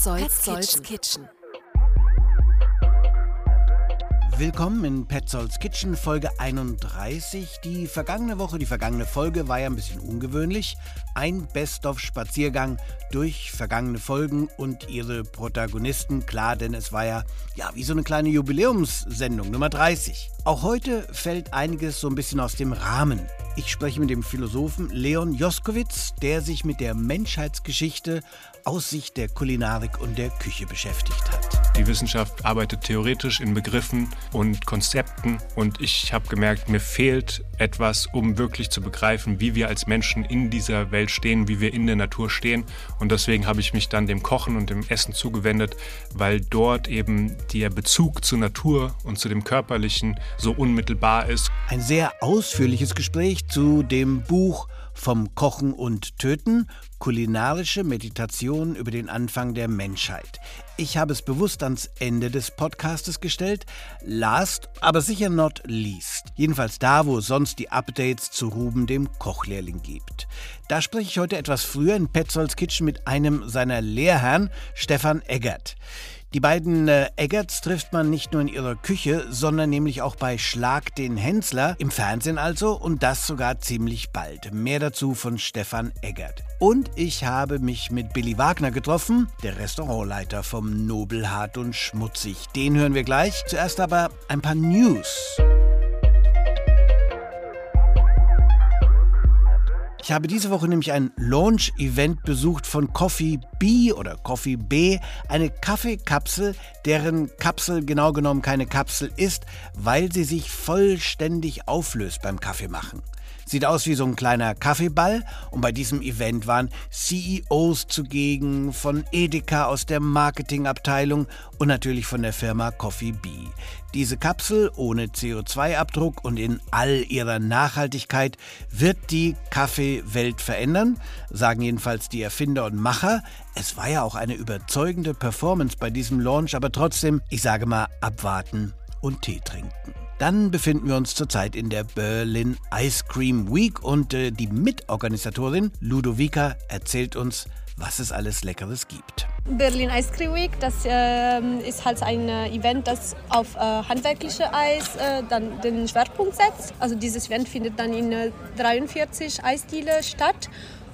Petzolds, Petzolds Kitchen. Kitchen. Willkommen in Petzolds Kitchen Folge 31. Die vergangene Woche, die vergangene Folge war ja ein bisschen ungewöhnlich. Ein Best-of-Spaziergang durch vergangene Folgen und ihre Protagonisten. Klar, denn es war ja, ja wie so eine kleine Jubiläumssendung, Nummer 30. Auch heute fällt einiges so ein bisschen aus dem Rahmen. Ich spreche mit dem Philosophen Leon Joskowitz, der sich mit der Menschheitsgeschichte aus Sicht der Kulinarik und der Küche beschäftigt hat. Die Wissenschaft arbeitet theoretisch in Begriffen und Konzepten und ich habe gemerkt, mir fehlt etwas, um wirklich zu begreifen, wie wir als Menschen in dieser Welt stehen, wie wir in der Natur stehen und deswegen habe ich mich dann dem Kochen und dem Essen zugewendet, weil dort eben der Bezug zur Natur und zu dem Körperlichen so unmittelbar ist. Ein sehr ausführliches Gespräch zu dem Buch vom Kochen und Töten, kulinarische Meditation über den Anfang der Menschheit. Ich habe es bewusst ans Ende des Podcastes gestellt. Last, aber sicher not least. Jedenfalls da, wo es sonst die Updates zu Ruben, dem Kochlehrling, gibt. Da spreche ich heute etwas früher in Petzolds Kitchen mit einem seiner Lehrherren, Stefan Eggert. Die beiden äh, Eggerts trifft man nicht nur in ihrer Küche, sondern nämlich auch bei Schlag den Hensler, im Fernsehen also, und das sogar ziemlich bald. Mehr dazu von Stefan Eggert. Und ich habe mich mit Billy Wagner getroffen, der Restaurantleiter vom Nobelhart und Schmutzig. Den hören wir gleich. Zuerst aber ein paar News. Ich habe diese Woche nämlich ein Launch-Event besucht von Coffee B oder Coffee B, eine Kaffeekapsel, deren Kapsel genau genommen keine Kapsel ist, weil sie sich vollständig auflöst beim Kaffeemachen. Sieht aus wie so ein kleiner Kaffeeball und bei diesem Event waren CEOs zugegen von Edeka aus der Marketingabteilung und natürlich von der Firma Coffee Bee. Diese Kapsel ohne CO2-Abdruck und in all ihrer Nachhaltigkeit wird die Kaffeewelt verändern, sagen jedenfalls die Erfinder und Macher. Es war ja auch eine überzeugende Performance bei diesem Launch, aber trotzdem, ich sage mal, abwarten und Tee trinken. Dann befinden wir uns zurzeit in der Berlin Ice Cream Week und äh, die Mitorganisatorin Ludovica erzählt uns, was es alles Leckeres gibt. Berlin Ice Cream Week, das äh, ist halt ein äh, Event, das auf äh, handwerkliche Eis äh, dann den Schwerpunkt setzt. Also dieses Event findet dann in 43 äh, Eisdiele statt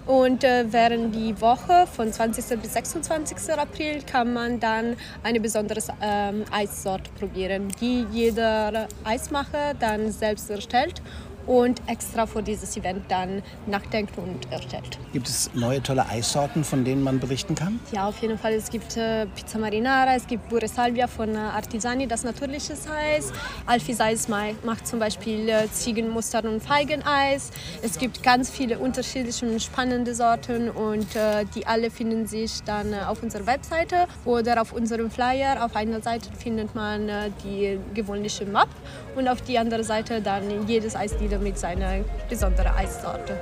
und äh, während die Woche von 20. bis 26. April kann man dann eine besondere ähm, Eissorte probieren, die jeder Eismacher dann selbst erstellt und extra für dieses Event dann nachdenkt und erstellt. Gibt es neue tolle Eissorten, von denen man berichten kann? Ja, auf jeden Fall. Es gibt äh, Pizza Marinara, es gibt Pure Salvia von äh, Artisani, das natürliches Eis. Alfis Eis macht zum Beispiel äh, Ziegenmustard und Feigeneis. Es gibt ganz viele unterschiedliche und spannende Sorten und äh, die alle finden sich dann äh, auf unserer Webseite oder auf unserem Flyer. Auf einer Seite findet man äh, die gewöhnliche Map und auf die andere Seite dann jedes Eisdealer jeder mit seiner besonderen Eissorte.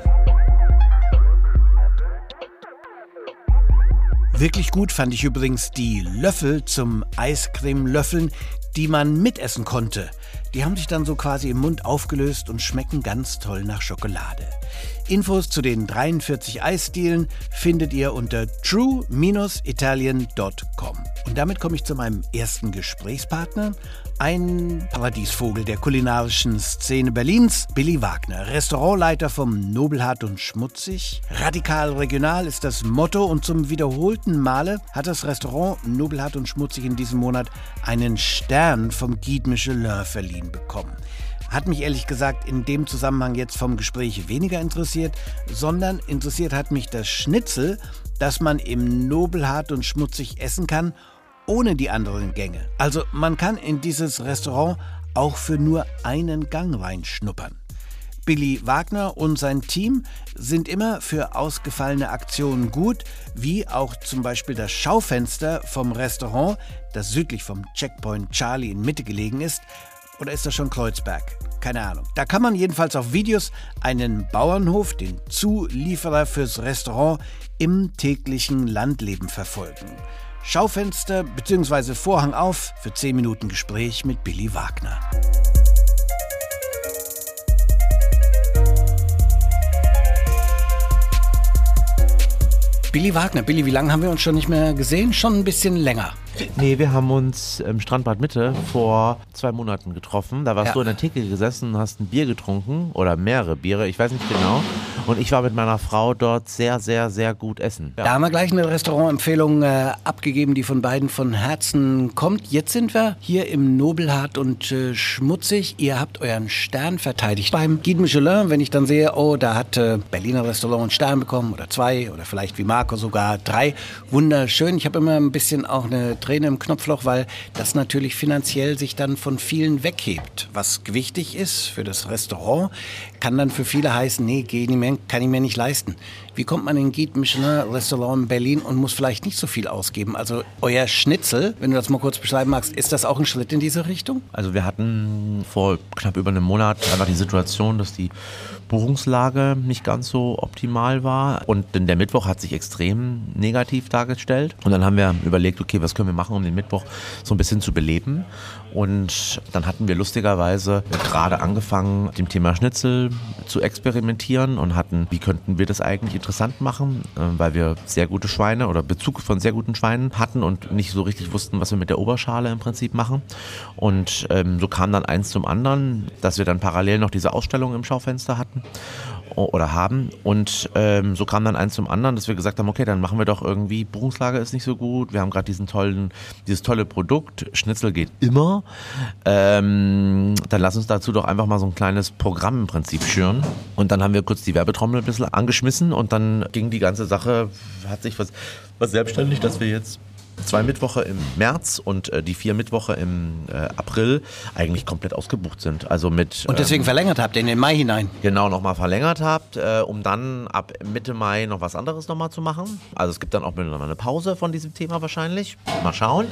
Wirklich gut fand ich übrigens die Löffel zum Eiscreme-Löffeln, die man mitessen konnte. Die haben sich dann so quasi im Mund aufgelöst und schmecken ganz toll nach Schokolade. Infos zu den 43 Eisdielen findet ihr unter true-italien.com. Und damit komme ich zu meinem ersten Gesprächspartner, ein Paradiesvogel der kulinarischen Szene Berlins, Billy Wagner, Restaurantleiter vom Nobelhart und Schmutzig. Radikal regional ist das Motto und zum wiederholten Male hat das Restaurant Nobelhart und Schmutzig in diesem Monat einen Stern vom Guide Michelin verliehen bekommen. Hat mich ehrlich gesagt in dem Zusammenhang jetzt vom Gespräch weniger interessiert, sondern interessiert hat mich das Schnitzel, das man im Nobelhart und Schmutzig essen kann ohne die anderen Gänge. Also man kann in dieses Restaurant auch für nur einen Gang reinschnuppern. Billy Wagner und sein Team sind immer für ausgefallene Aktionen gut, wie auch zum Beispiel das Schaufenster vom Restaurant, das südlich vom Checkpoint Charlie in Mitte gelegen ist. Oder ist das schon Kreuzberg? Keine Ahnung. Da kann man jedenfalls auf Videos einen Bauernhof, den Zulieferer fürs Restaurant, im täglichen Landleben verfolgen. Schaufenster bzw. Vorhang auf für 10 Minuten Gespräch mit Billy Wagner. Billy Wagner. Billy, wie lange haben wir uns schon nicht mehr gesehen? Schon ein bisschen länger. Nee, wir haben uns im Strandbad Mitte vor zwei Monaten getroffen. Da warst ja. du in der Theke gesessen und hast ein Bier getrunken oder mehrere Biere, ich weiß nicht genau. Und ich war mit meiner Frau dort sehr, sehr, sehr gut essen. Ja. Da haben wir gleich eine Restaurantempfehlung äh, abgegeben, die von beiden von Herzen kommt. Jetzt sind wir hier im Nobelhart und äh, Schmutzig. Ihr habt euren Stern verteidigt. Beim Guide Michelin, wenn ich dann sehe, oh, da hat äh, Berliner Restaurant einen Stern bekommen oder zwei oder vielleicht wie Marco sogar drei. Wunderschön. Ich habe immer ein bisschen auch eine Träne im Knopfloch, weil das natürlich finanziell sich dann von vielen weghebt. Was wichtig ist für das Restaurant, kann dann für viele heißen, nee, geh nicht mehr, kann ich mir nicht leisten. Wie kommt man in ein Guide Michelin Restaurant in Berlin und muss vielleicht nicht so viel ausgeben? Also euer Schnitzel, wenn du das mal kurz beschreiben magst, ist das auch ein Schritt in diese Richtung? Also wir hatten vor knapp über einem Monat einfach die Situation, dass die Buchungslage nicht ganz so optimal war. Und denn der Mittwoch hat sich extrem negativ dargestellt. Und dann haben wir überlegt, okay, was können wir machen, um den Mittwoch so ein bisschen zu beleben. Und dann hatten wir lustigerweise gerade angefangen, mit dem Thema Schnitzel zu experimentieren und hatten, wie könnten wir das eigentlich interessant machen, äh, weil wir sehr gute Schweine oder Bezug von sehr guten Schweinen hatten und nicht so richtig wussten, was wir mit der Oberschale im Prinzip machen. Und ähm, so kam dann eins zum anderen, dass wir dann parallel noch diese Ausstellung im Schaufenster hatten oder haben. Und ähm, so kam dann eins zum anderen, dass wir gesagt haben, okay, dann machen wir doch irgendwie, Buchungslage ist nicht so gut, wir haben gerade diesen tollen, dieses tolle Produkt, Schnitzel geht immer. Ähm, dann lass uns dazu doch einfach mal so ein kleines Programm im Prinzip schüren. Und dann haben wir kurz die Werbetrommel ein bisschen angeschmissen und dann ging die ganze Sache, hat sich was, was selbstständig, dass wir jetzt zwei Mittwoche im März und äh, die vier Mittwoche im äh, April eigentlich komplett ausgebucht sind. Also mit und deswegen ähm, verlängert habt in den Mai hinein. Genau, nochmal verlängert habt, äh, um dann ab Mitte Mai noch was anderes nochmal zu machen. Also es gibt dann auch nochmal eine Pause von diesem Thema wahrscheinlich. Mal schauen.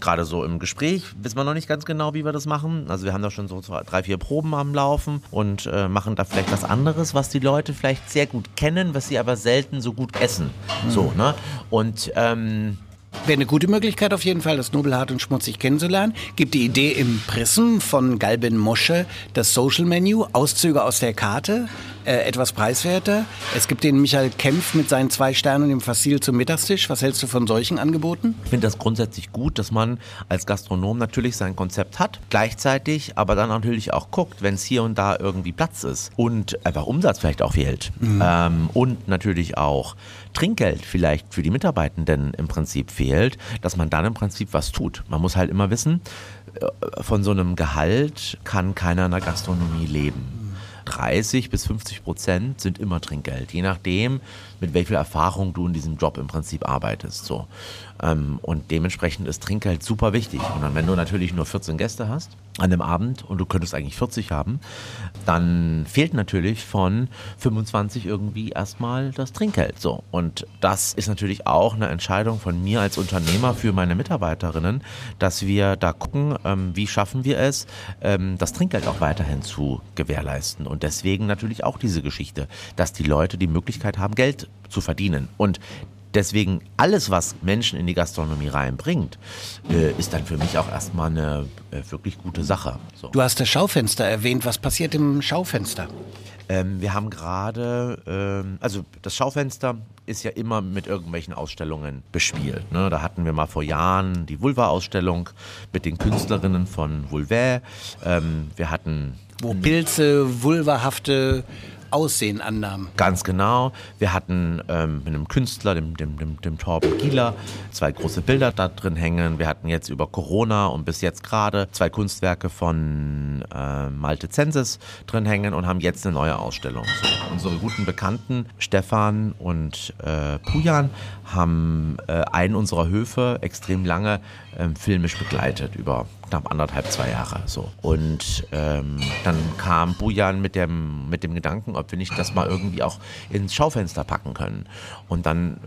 Gerade so im Gespräch wissen wir noch nicht ganz genau, wie wir das machen. Also wir haben da schon so drei, vier Proben am Laufen und äh, machen da vielleicht was anderes, was die Leute vielleicht sehr gut kennen, was sie aber selten so gut essen. Mhm. So, ne? Und ähm, Wäre eine gute Möglichkeit auf jeden Fall, das Nobelhart und Schmutzig kennenzulernen. Gibt die Idee im Prism von Galben Mosche, das Social Menu, Auszüge aus der Karte, äh, etwas preiswerter. Es gibt den Michael Kempf mit seinen zwei Sternen im Fassil zum Mittagstisch. Was hältst du von solchen Angeboten? Ich finde das grundsätzlich gut, dass man als Gastronom natürlich sein Konzept hat, gleichzeitig aber dann natürlich auch guckt, wenn es hier und da irgendwie Platz ist und einfach Umsatz vielleicht auch fehlt mhm. ähm, und natürlich auch Trinkgeld vielleicht für die Mitarbeitenden im Prinzip fehlt, dass man dann im Prinzip was tut. Man muss halt immer wissen, äh, von so einem Gehalt kann keiner in der Gastronomie leben. 30 bis 50 Prozent sind immer Trinkgeld, je nachdem, mit welcher Erfahrung du in diesem Job im Prinzip arbeitest. So. Ähm, und dementsprechend ist Trinkgeld super wichtig. Und dann, wenn du natürlich nur 14 Gäste hast an dem Abend und du könntest eigentlich 40 haben, dann fehlt natürlich von 25 irgendwie erstmal das Trinkgeld. So. Und das ist natürlich auch eine Entscheidung von mir als Unternehmer für meine Mitarbeiterinnen, dass wir da gucken, ähm, wie schaffen wir es, ähm, das Trinkgeld auch weiterhin zu gewährleisten. Und deswegen natürlich auch diese Geschichte, dass die Leute die Möglichkeit haben, Geld zu verdienen. Und deswegen alles, was Menschen in die Gastronomie reinbringt, äh, ist dann für mich auch erstmal eine äh, wirklich gute Sache. So. Du hast das Schaufenster erwähnt. Was passiert im Schaufenster? Ähm, wir haben gerade, ähm, also das Schaufenster ist ja immer mit irgendwelchen Ausstellungen bespielt. Ne? Da hatten wir mal vor Jahren die Vulva-Ausstellung mit den Künstlerinnen von Vulvae. Ähm, wir hatten wo Pilze, vulvahafte Aussehen annahmen. Ganz genau. Wir hatten ähm, mit einem Künstler, dem, dem, dem, dem Torben Gieler, zwei große Bilder da drin hängen. Wir hatten jetzt über Corona und bis jetzt gerade zwei Kunstwerke von äh, Malte Zensis drin hängen und haben jetzt eine neue Ausstellung. So, unsere guten Bekannten Stefan und äh, Pujan haben äh, einen unserer Höfe extrem lange ähm, filmisch begleitet über knapp anderthalb, zwei Jahre so. Und ähm, dann kam Bujan mit dem, mit dem Gedanken, ob wir nicht das mal irgendwie auch ins Schaufenster packen können. Und dann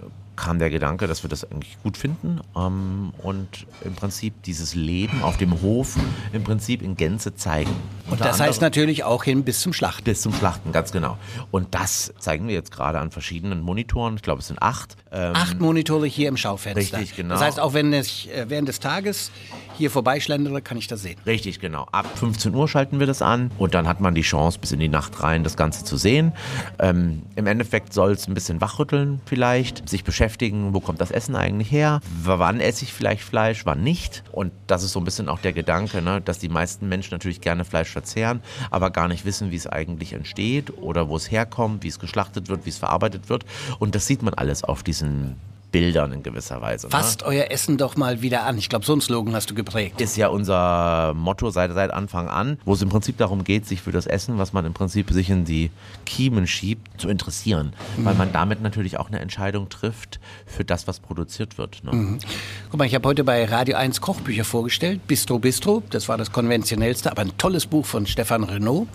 kam der Gedanke, dass wir das eigentlich gut finden ähm, und im Prinzip dieses Leben auf dem Hof im Prinzip in Gänze zeigen. Und das heißt natürlich auch hin bis zum Schlachten. Bis zum Schlachten, ganz genau. Und das zeigen wir jetzt gerade an verschiedenen Monitoren. Ich glaube, es sind acht. Ähm, acht Monitore hier im Schaufenster. Richtig, genau. Das heißt, auch wenn ich äh, während des Tages hier vorbeischlendere, kann ich das sehen. Richtig, genau. Ab 15 Uhr schalten wir das an und dann hat man die Chance, bis in die Nacht rein das Ganze zu sehen. Ähm, Im Endeffekt soll es ein bisschen wachrütteln vielleicht, sich beschäftigen beschäftigen, wo kommt das Essen eigentlich her, wann esse ich vielleicht Fleisch, wann nicht. Und das ist so ein bisschen auch der Gedanke, ne, dass die meisten Menschen natürlich gerne Fleisch verzehren, aber gar nicht wissen, wie es eigentlich entsteht oder wo es herkommt, wie es geschlachtet wird, wie es verarbeitet wird. Und das sieht man alles auf diesen Bildern in gewisser Weise. Ne? Fasst euer Essen doch mal wieder an. Ich glaube, so einen Slogan hast du geprägt. Ist ja unser Motto seit, seit Anfang an, wo es im Prinzip darum geht, sich für das Essen, was man im Prinzip sich in die Kiemen schiebt, zu interessieren. Mhm. Weil man damit natürlich auch eine Entscheidung trifft für das, was produziert wird. Ne? Mhm. Guck mal, ich habe heute bei Radio 1 Kochbücher vorgestellt. Bistro Bistro, das war das konventionellste, aber ein tolles Buch von Stefan Renault.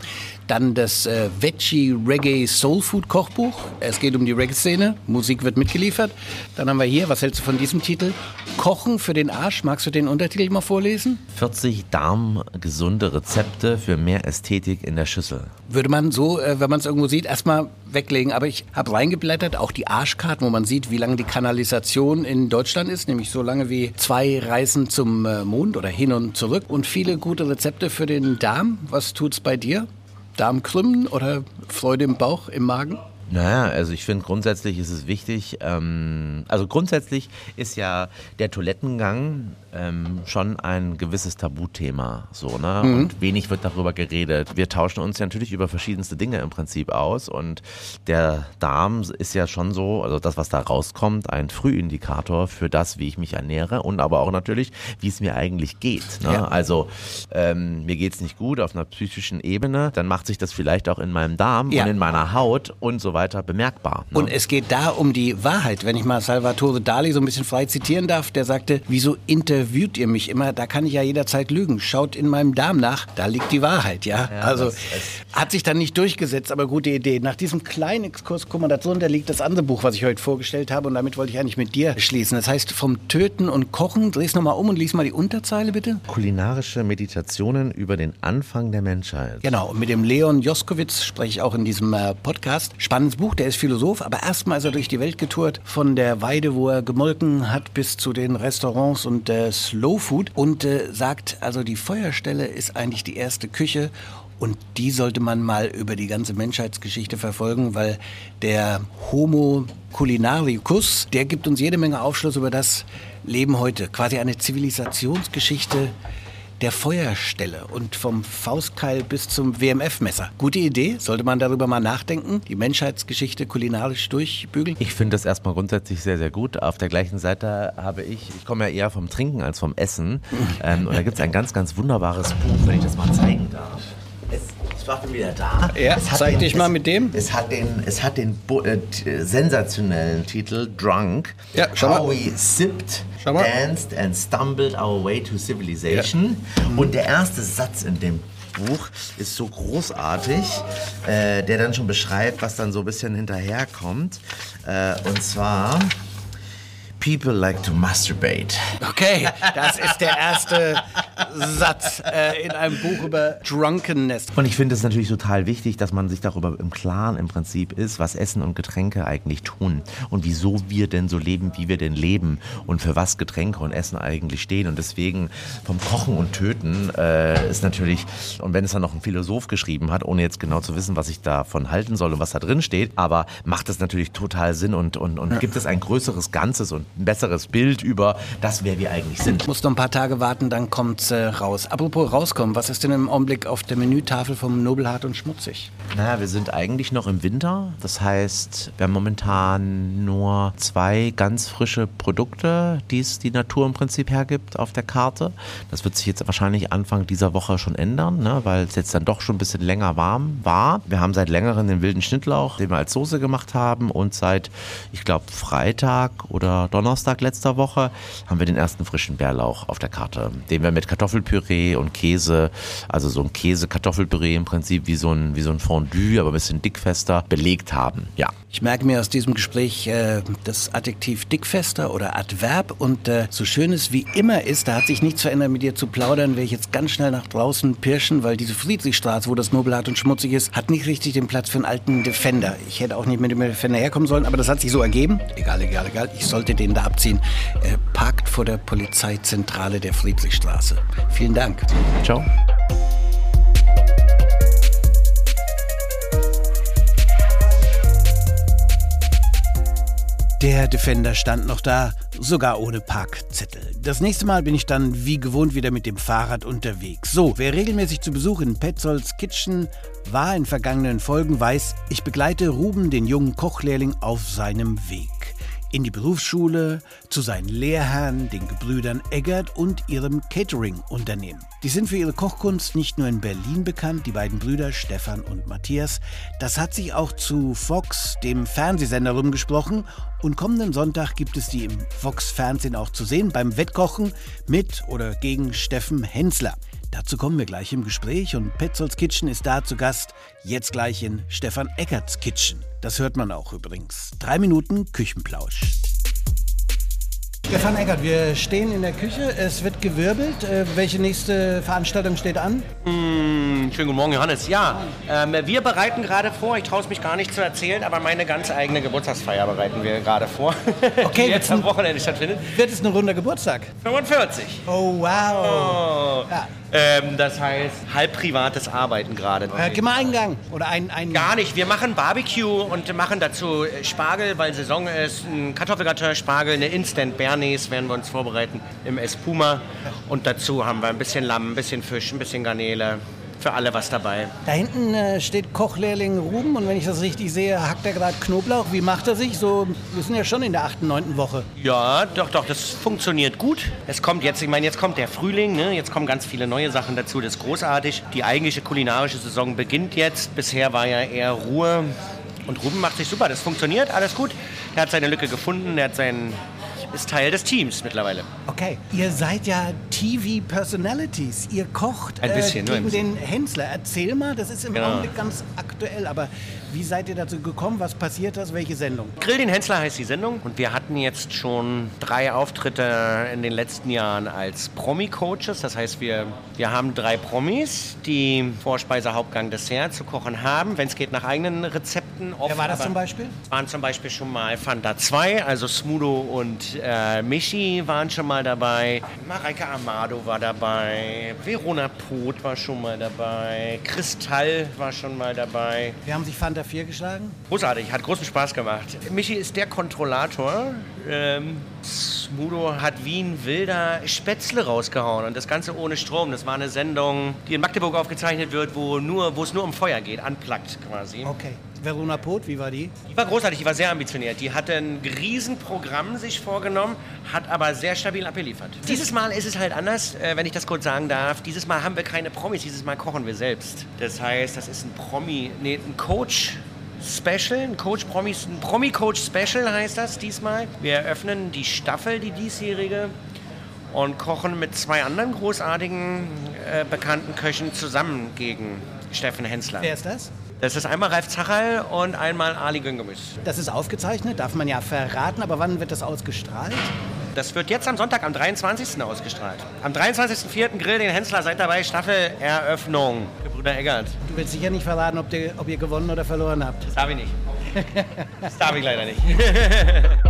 Dann das äh, Veggie Reggae Soul Food Kochbuch. Es geht um die Reggae-Szene. Musik wird mitgeliefert. Dann haben wir hier, was hältst du von diesem Titel? Kochen für den Arsch. Magst du den Untertitel mal vorlesen? 40 darmgesunde Rezepte für mehr Ästhetik in der Schüssel. Würde man so, äh, wenn man es irgendwo sieht, erstmal weglegen. Aber ich habe reingeblättert, auch die Arschkarten, wo man sieht, wie lange die Kanalisation in Deutschland ist, nämlich so lange wie zwei Reisen zum äh, Mond oder hin und zurück. Und viele gute Rezepte für den Darm. Was tut's bei dir? Darmkrümmen oder Freude im Bauch, im Magen? Naja, also ich finde grundsätzlich ist es wichtig, ähm, also grundsätzlich ist ja der Toilettengang ähm, schon ein gewisses Tabuthema, so, ne? Mhm. Und wenig wird darüber geredet. Wir tauschen uns ja natürlich über verschiedenste Dinge im Prinzip aus und der Darm ist ja schon so, also das, was da rauskommt, ein Frühindikator für das, wie ich mich ernähre und aber auch natürlich, wie es mir eigentlich geht. Ne? Ja. Also ähm, mir geht's nicht gut auf einer psychischen Ebene, dann macht sich das vielleicht auch in meinem Darm ja. und in meiner Haut und so weiter bemerkbar. Ne? Und es geht da um die Wahrheit. Wenn ich mal Salvatore Dali so ein bisschen frei zitieren darf, der sagte, wieso interviewt ihr mich immer? Da kann ich ja jederzeit lügen. Schaut in meinem Darm nach, da liegt die Wahrheit, ja. ja also hat sich dann nicht durchgesetzt, aber gute Idee. Nach diesem kleinen Exkurs, guck mal, darunter liegt das andere Buch, was ich heute vorgestellt habe und damit wollte ich eigentlich mit dir schließen. Das heißt, vom Töten und Kochen, dreh's nochmal um und lies mal die Unterzeile bitte. Kulinarische Meditationen über den Anfang der Menschheit. Genau, und mit dem Leon Joskowitz spreche ich auch in diesem äh, Podcast. Spannend spannendes Buch. Der ist Philosoph, aber erstmal ist er durch die Welt getourt. Von der Weide, wo er gemolken hat, bis zu den Restaurants und Slow Food. Und äh, sagt, also die Feuerstelle ist eigentlich die erste Küche. Und die sollte man mal über die ganze Menschheitsgeschichte verfolgen, weil der Homo culinaricus, der gibt uns jede Menge Aufschluss über das Leben heute. Quasi eine Zivilisationsgeschichte der Feuerstelle und vom Faustkeil bis zum WMF-Messer. Gute Idee, sollte man darüber mal nachdenken, die Menschheitsgeschichte kulinarisch durchbügeln? Ich finde das erstmal grundsätzlich sehr, sehr gut. Auf der gleichen Seite habe ich, ich komme ja eher vom Trinken als vom Essen. ähm, und da gibt es ein ganz, ganz wunderbares Buch, wenn ich das mal zeigen darf. Es, ich war wieder da. Ja, zeig dich mal mit dem. Es hat den, es hat den äh, sensationellen Titel Drunk. Ja, schau mal. How we sipped danced and stumbled our way to civilization. Ja. Und der erste Satz in dem Buch ist so großartig, äh, der dann schon beschreibt, was dann so ein bisschen hinterherkommt. Äh, und zwar People like to masturbate. Okay, das ist der erste Satz äh, in einem Buch über Drunkenness. Und ich finde es natürlich total wichtig, dass man sich darüber im Klaren im Prinzip ist, was Essen und Getränke eigentlich tun und wieso wir denn so leben, wie wir denn leben und für was Getränke und Essen eigentlich stehen. Und deswegen vom Kochen und Töten äh, ist natürlich, und wenn es dann noch ein Philosoph geschrieben hat, ohne jetzt genau zu wissen, was ich davon halten soll und was da drin steht, aber macht es natürlich total Sinn und, und, und ja. gibt es ein größeres Ganzes und ein besseres Bild über das, wer wir eigentlich sind. Muss noch ein paar Tage warten, dann kommt's äh, raus. Apropos rauskommen, was ist denn im Augenblick auf der Menütafel vom Nobelhart und Schmutzig? Naja, wir sind eigentlich noch im Winter. Das heißt, wir haben momentan nur zwei ganz frische Produkte, die es die Natur im Prinzip hergibt auf der Karte. Das wird sich jetzt wahrscheinlich Anfang dieser Woche schon ändern, ne, weil es jetzt dann doch schon ein bisschen länger warm war. Wir haben seit längerem den wilden Schnittlauch, den wir als Soße gemacht haben und seit, ich glaube, Freitag oder Donnerstag letzter Woche haben wir den ersten frischen Bärlauch auf der Karte, den wir mit Kartoffelpüree und Käse, also so ein Käse-Kartoffelpüree im Prinzip wie so ein, wie so ein Fondue, aber ein bisschen dickfester, belegt haben. Ja. Ich merke mir aus diesem Gespräch äh, das Adjektiv dickfester oder Adverb und äh, so schön es wie immer ist, da hat sich nichts verändert, mit dir zu plaudern, werde ich jetzt ganz schnell nach draußen pirschen, weil diese Friedrichstraße, wo das Nobelhart und schmutzig ist, hat nicht richtig den Platz für einen alten Defender. Ich hätte auch nicht mit dem Defender herkommen sollen, aber das hat sich so ergeben. Egal, egal, egal. Ich sollte den da abziehen. Er parkt vor der Polizeizentrale der Friedrichstraße. Vielen Dank. Ciao. Der Der Defender stand noch da, sogar ohne Parkzettel. Das nächste Mal bin ich dann wie gewohnt wieder mit dem Fahrrad unterwegs. So, wer regelmäßig zu Besuch in Petzolds Kitchen war in vergangenen Folgen, weiß, ich begleite Ruben, den jungen Kochlehrling, auf seinem Weg in die Berufsschule, zu seinen Lehrherren, den Gebrüdern Eggert und ihrem Catering-Unternehmen. Die sind für ihre Kochkunst nicht nur in Berlin bekannt, die beiden Brüder Stefan und Matthias. Das hat sich auch zu Fox, dem Fernsehsender, rumgesprochen. Und kommenden Sonntag gibt es die im Fox-Fernsehen auch zu sehen beim Wettkochen mit oder gegen Steffen Hensler. Dazu kommen wir gleich im Gespräch und Petzolds Kitchen ist da zu Gast, jetzt gleich in Stefan Eckerts Kitchen. Das hört man auch übrigens. Drei Minuten Küchenplausch. Stefan Eckert, wir stehen in der Küche, es wird gewirbelt. Äh, welche nächste Veranstaltung steht an? Mm, schönen guten Morgen, Johannes. Ja, ähm, wir bereiten gerade vor, ich traue es mich gar nicht zu erzählen, aber meine ganz eigene Geburtstagsfeier bereiten wir gerade vor. Okay, die jetzt am Wochenende stattfindet. Wird es ein runder Geburtstag? 45. Oh, wow. Oh. Ja. Ähm, das heißt, halb privates Arbeiten gerade. Äh, gib mal einen Gang. Oder ein, ein Gar nicht. Wir machen Barbecue und machen dazu Spargel, weil Saison ist. Ein Kartoffelgratin, Spargel, eine Instant Bernays werden wir uns vorbereiten im Espuma. Und dazu haben wir ein bisschen Lamm, ein bisschen Fisch, ein bisschen Garnele für alle was dabei. Da hinten äh, steht Kochlehrling Ruben und wenn ich das richtig sehe, hackt er gerade Knoblauch. Wie macht er sich? So, wir sind ja schon in der achten, neunten Woche. Ja, doch, doch, das funktioniert gut. Es kommt jetzt, ich meine, jetzt kommt der Frühling, ne? jetzt kommen ganz viele neue Sachen dazu. Das ist großartig. Die eigentliche kulinarische Saison beginnt jetzt. Bisher war ja eher Ruhe. Und Ruben macht sich super, das funktioniert, alles gut. Er hat seine Lücke gefunden, er hat seinen ist Teil des Teams mittlerweile. Okay, ihr seid ja TV-Personalities. Ihr kocht ein bisschen, äh, gegen den Hensler. Erzähl mal, das ist im Genau. Augenblick ganz aktuell, aber wie seid ihr dazu gekommen? Was passiert das? Welche Sendung? Grill den Hensler heißt die Sendung und wir hatten jetzt schon drei Auftritte in den letzten Jahren als Promi-Coaches. Das heißt, wir, wir haben drei Promis, die Vorspeise, Hauptgang, Dessert zu kochen haben, wenn es geht nach eigenen Rezepten. Oft, Wer war das zum Beispiel? waren zum Beispiel schon mal Fanta 2, also Smudo und äh, Michi waren schon mal dabei. Mareike Amado war dabei. Verona Poth war schon mal dabei. Kristall war schon mal dabei. Wir haben sich Fanta 4 geschlagen. Großartig, hat großen Spaß gemacht. Michi ist der Kontrollator. Ähm, Smudo hat wie ein wilder Spätzle rausgehauen und das Ganze ohne Strom. Das war eine Sendung, die in Magdeburg aufgezeichnet wird, wo, nur, es nur um Feuer geht, unplugged quasi. Okay. Verona Poth, wie war die? Die war großartig, die war sehr ambitioniert. Die hatte ein Riesenprogramm sich vorgenommen, hat aber sehr stabil abgeliefert. Dieses Mal ist es halt anders, äh, wenn ich das kurz sagen darf. Dieses Mal haben wir keine Promis, dieses Mal kochen wir selbst. Das heißt, das ist ein Promi, nee, ein Coach. Special, ein Coach Promis, ein Promi Coach Special heißt das diesmal. Wir eröffnen die Staffel, die diesjährige, und kochen mit zwei anderen großartigen äh, bekannten Köchen zusammen gegen Steffen Hensler. Wer ist das? Das ist einmal Ralf Zachal und einmal Ali Güngemüs. Das ist aufgezeichnet, darf man ja verraten, aber wann wird das ausgestrahlt? Das wird jetzt am Sonntag, am 23. ausgestrahlt. Am 23.04. Grill den Hensler, seid dabei, Staffeleröffnung. Gebrüder Eggert. Du willst sicher nicht verraten, ob, der, ob ihr gewonnen oder verloren habt. Das darf ich nicht. Das darf ich leider nicht.